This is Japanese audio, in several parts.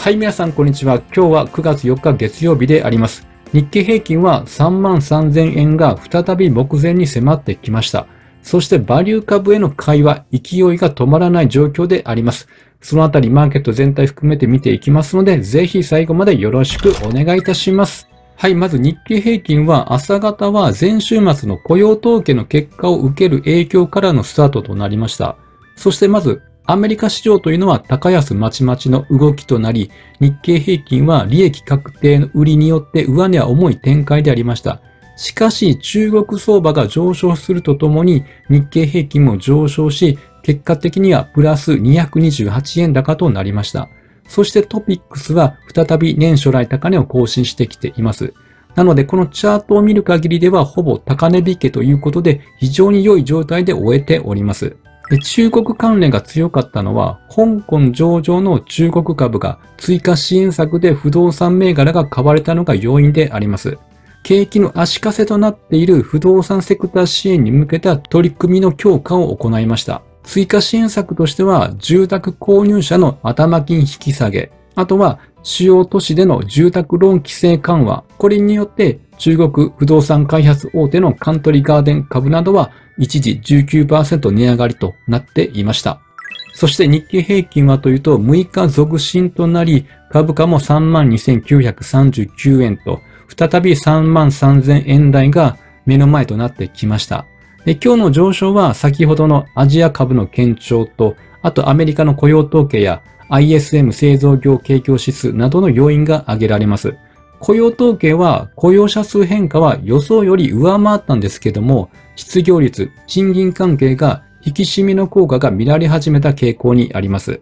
はい、皆さん、こんにちは。今日は9月4日月曜日であります。日経平均は3万3000円が再び目前に迫ってきました。そしてバリュー株への買いは勢いが止まらない状況であります。そのあたりマーケット全体含めて見ていきますので、ぜひ最後までよろしくお願いいたします。はい、まず日経平均は朝方は前週末の雇用統計の結果を受ける影響からのスタートとなりました。そしてまずアメリカ市場というのは高安まちまちの動きとなり、日経平均は利益確定の売りによって上値は重い展開でありました。しかし中国相場が上昇するとともに日経平均も上昇し、結果的にはプラス228円高となりました。そしてトピックスは再び年初来高値を更新してきています。なので、このチャートを見る限りでは、ほぼ高値引けということで、非常に良い状態で終えております。で中国関連が強かったのは、香港上場の中国株が追加支援策で不動産銘柄が買われたのが要因であります。景気の足かせとなっている不動産セクター支援に向けた取り組みの強化を行いました。追加支援策としては、住宅購入者の頭金引き下げ、あとは主要都市での住宅ローン規制緩和、これによって中国不動産開発大手のカントリーガーデン株などは一時19%値上がりとなっていました。そして日経平均はというと6日続伸となり株価も32,939円と再び33,000円台が目の前となってきました。今日の上昇は先ほどのアジア株の堅調と、あとアメリカの雇用統計や ISM 製造業景況指数などの要因が挙げられます。雇用統計は雇用者数変化は予想より上回ったんですけども、失業率、賃金関係が引き締めの効果が見られ始めた傾向にあります。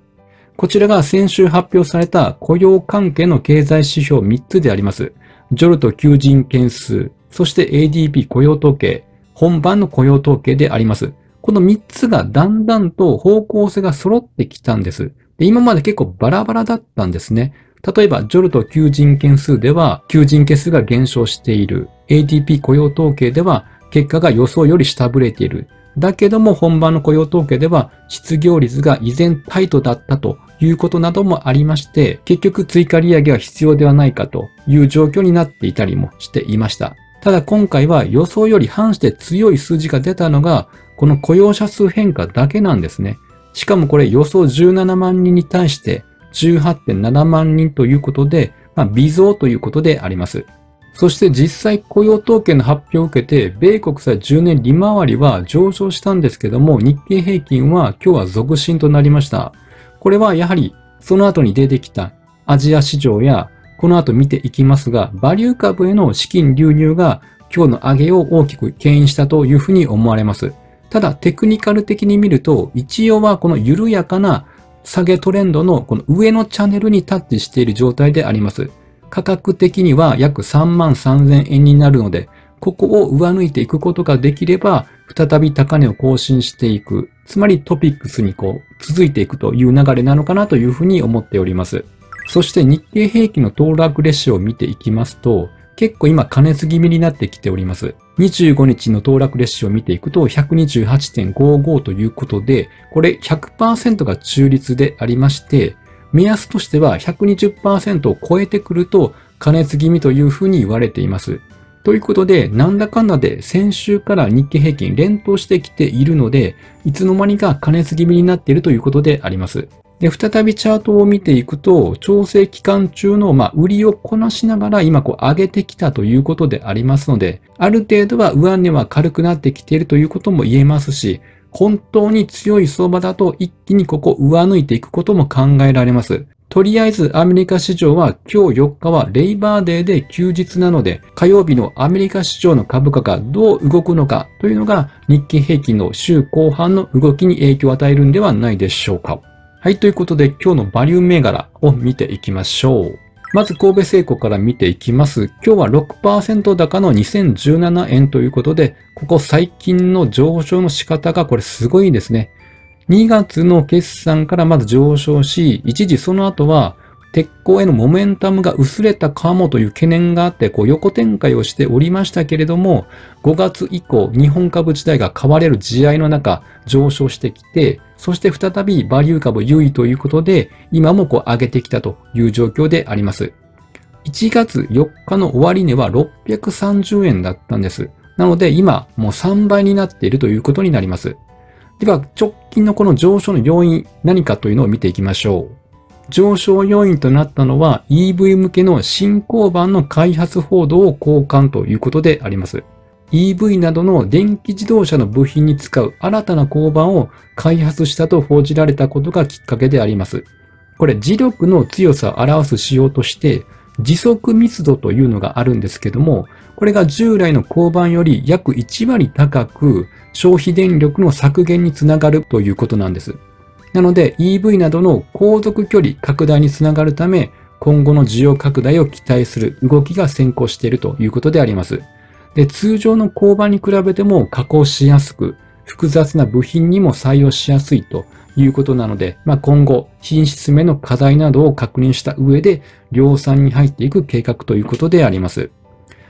こちらが先週発表された雇用関係の経済指標3つであります。ジョルト求人件数、そして ADP 雇用統計、本番の雇用統計であります。この3つがだんだんと方向性が揃ってきたんです。で今まで結構バラバラだったんですね。例えば、ジョルト求人件数では、求人件数が減少している。ADP 雇用統計では、結果が予想より下振れている。だけども本番の雇用統計では失業率が依然タイトだったということなどもありまして、結局追加利上げは必要ではないかという状況になっていたりもしていました。ただ今回は予想より反して強い数字が出たのが、この雇用者数変化だけなんですね。しかもこれ予想17万人に対して18.7万人ということで、まあ、微増ということであります。そして実際雇用統計の発表を受けて、米国債10年利回りは上昇したんですけども、日経平均は今日は続伸となりました。これはやはりその後に出てきたアジア市場や、この後見ていきますが、バリュー株への資金流入が今日の上げを大きく牽引したというふうに思われます。ただテクニカル的に見ると、一応はこの緩やかな下げトレンドのこの上のチャンネルにタッチしている状態であります。価格的には約3万3000円になるので、ここを上抜いていくことができれば、再び高値を更新していく。つまりトピックスにこう、続いていくという流れなのかなというふうに思っております。そして日経平均の騰落レシオを見ていきますと、結構今加熱気味になってきております。25日の騰落レシオを見ていくと128.55ということで、これ100%が中立でありまして、目安としては120%を超えてくると加熱気味というふうに言われています。ということで、なんだかんだで先週から日経平均連投してきているので、いつの間にか加熱気味になっているということであります。で、再びチャートを見ていくと、調整期間中の、まあ、売りをこなしながら今こう上げてきたということでありますので、ある程度は上値は軽くなってきているということも言えますし、本当に強い相場だと一気にここ上抜いていくことも考えられます。とりあえずアメリカ市場は今日4日はレイバーデーで休日なので火曜日のアメリカ市場の株価がどう動くのかというのが日経平均の週後半の動きに影響を与えるんではないでしょうか。はい、ということで今日のバリュー銘柄を見ていきましょう。まず神戸製鋼から見ていきます。今日は6%高の2017円ということで、ここ最近の上昇の仕方がこれすごいですね。2月の決算からまず上昇し、一時その後は鉄鋼へのモメンタムが薄れたかもという懸念があって、こう横展開をしておりましたけれども、5月以降、日本株自体が買われる地合の中、上昇してきて、そして再びバリュー株優位ということで、今もこう上げてきたという状況であります。1月4日の終値は630円だったんです。なので今もう3倍になっているということになります。では直近のこの上昇の要因何かというのを見ていきましょう。上昇要因となったのは EV 向けの新交番の開発報道を交換ということであります。EV などの電気自動車の部品に使う新たな交番を開発したと報じられたことがきっかけであります。これ、磁力の強さを表す仕様として、時速密度というのがあるんですけども、これが従来の交番より約1割高く消費電力の削減につながるということなんです。なので EV などの航続距離拡大につながるため、今後の需要拡大を期待する動きが先行しているということであります。で通常の交番に比べても加工しやすく、複雑な部品にも採用しやすいということなので、まあ、今後、品質面の課題などを確認した上で、量産に入っていく計画ということであります。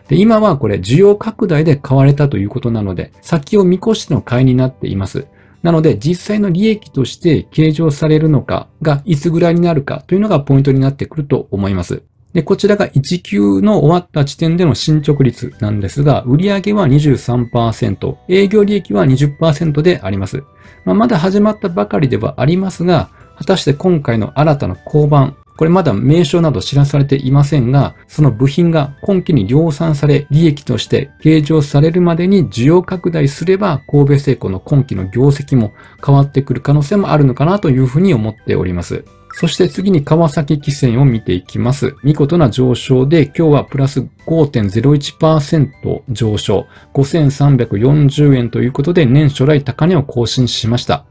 で今はこれ、需要拡大で買われたということなので、先を見越しての買いになっています。なので、実際の利益として計上されるのかがいつぐらいになるかというのがポイントになってくると思います。で、こちらが1級の終わった時点での進捗率なんですが、売上は23%、営業利益は20%であります。まあ、まだ始まったばかりではありますが、果たして今回の新たな交番、これまだ名称など知らされていませんが、その部品が今期に量産され、利益として計上されるまでに需要拡大すれば、神戸製鋼の今期の業績も変わってくる可能性もあるのかなというふうに思っております。そして次に川崎汽船を見ていきます。見事な上昇で今日はプラス5.01%上昇、5340円ということで年初来高値を更新しました。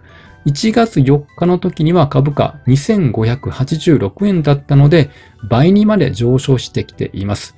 1月4日の時には株価2586円だったので、倍にまで上昇してきています。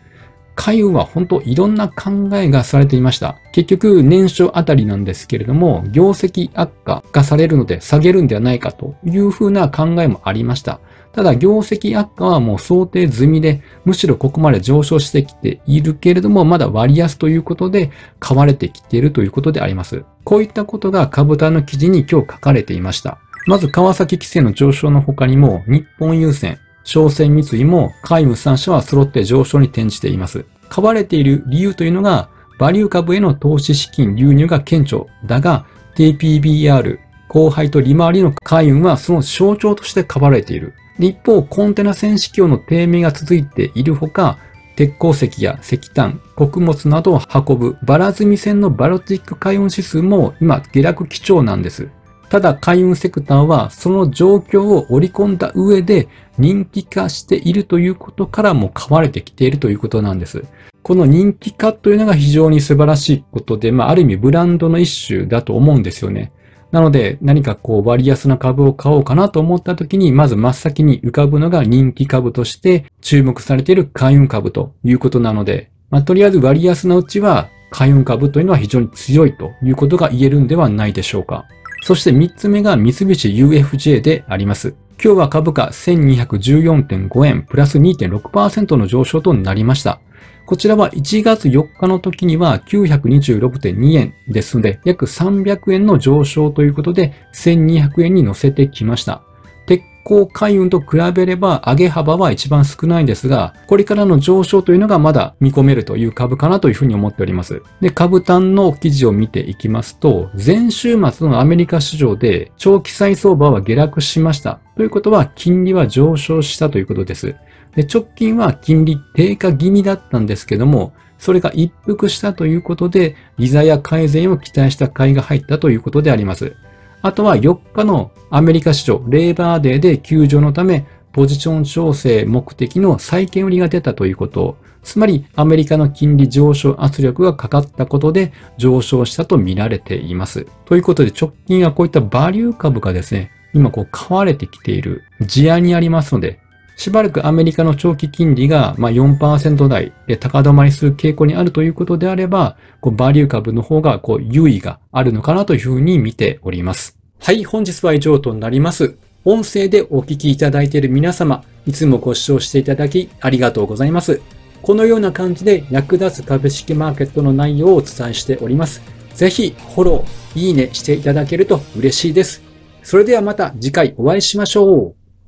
海運は本当いろんな考えがされていました。結局年初あたりなんですけれども、業績悪化がされるので下げるんではないかというふうな考えもありました。ただ、業績悪化はもう想定済みで、むしろここまで上昇してきているけれども、まだ割安ということで、買われてきているということであります。こういったことが株単の記事に今日書かれていました。まず、川崎規制の上昇の他にも、日本郵船、商船三井も、海務3社は揃って上昇に転じています。買われている理由というのが、バリュー株への投資資金流入が顕著だが、TPBR、後輩と利回りの海運はその象徴として買われている。一方、コンテナ船市況の低迷が続いているほか、鉄鉱石や石炭、穀物などを運ぶバラ積み船のバロティック海運指数も今下落基調なんです。ただ海運セクターはその状況を織り込んだ上で人気化しているということからも買われてきているということなんです。この人気化というのが非常に素晴らしいことで、まあある意味ブランドの一種だと思うんですよね。なので、何かこう割安な株を買おうかなと思った時に、まず真っ先に浮かぶのが人気株として注目されている海運株ということなので、まあ、とりあえず割安のうちは海運株というのは非常に強いということが言えるんではないでしょうか。そして3つ目が三菱 UFJ であります。今日は株価1214.5円プラス2.6%の上昇となりました。こちらは1月4日の時には926.2円ですので、約300円の上昇ということで、1200円に乗せてきました。鉄鋼海運と比べれば上げ幅は一番少ないんですが、これからの上昇というのがまだ見込めるという株かなというふうに思っております。で、株単の記事を見ていきますと、前週末のアメリカ市場で長期債相場は下落しました。ということは金利は上昇したということです。で直近は金利低下気味だったんですけども、それが一服したということで、利ザや改善を期待した買いが入ったということであります。あとは4日のアメリカ市場、レーバーデーで休場のため、ポジション調整目的の債券売りが出たということ。つまり、アメリカの金利上昇圧力がかかったことで上昇したと見られています。ということで、直近はこういったバリュー株がですね、今こう買われてきている事案にありますので、しばらくアメリカの長期金利がま4%台で高止まりする傾向にあるということであれば、こうバリュー株の方がこう優位があるのかなというふうに見ております。はい、本日は以上となります。音声でお聞きいただいている皆様、いつもご視聴していただきありがとうございます。このような感じで役立つ株式マーケットの内容をお伝えしております。ぜひフォロー、いいねしていただけると嬉しいです。それではまた次回お会いしましょう。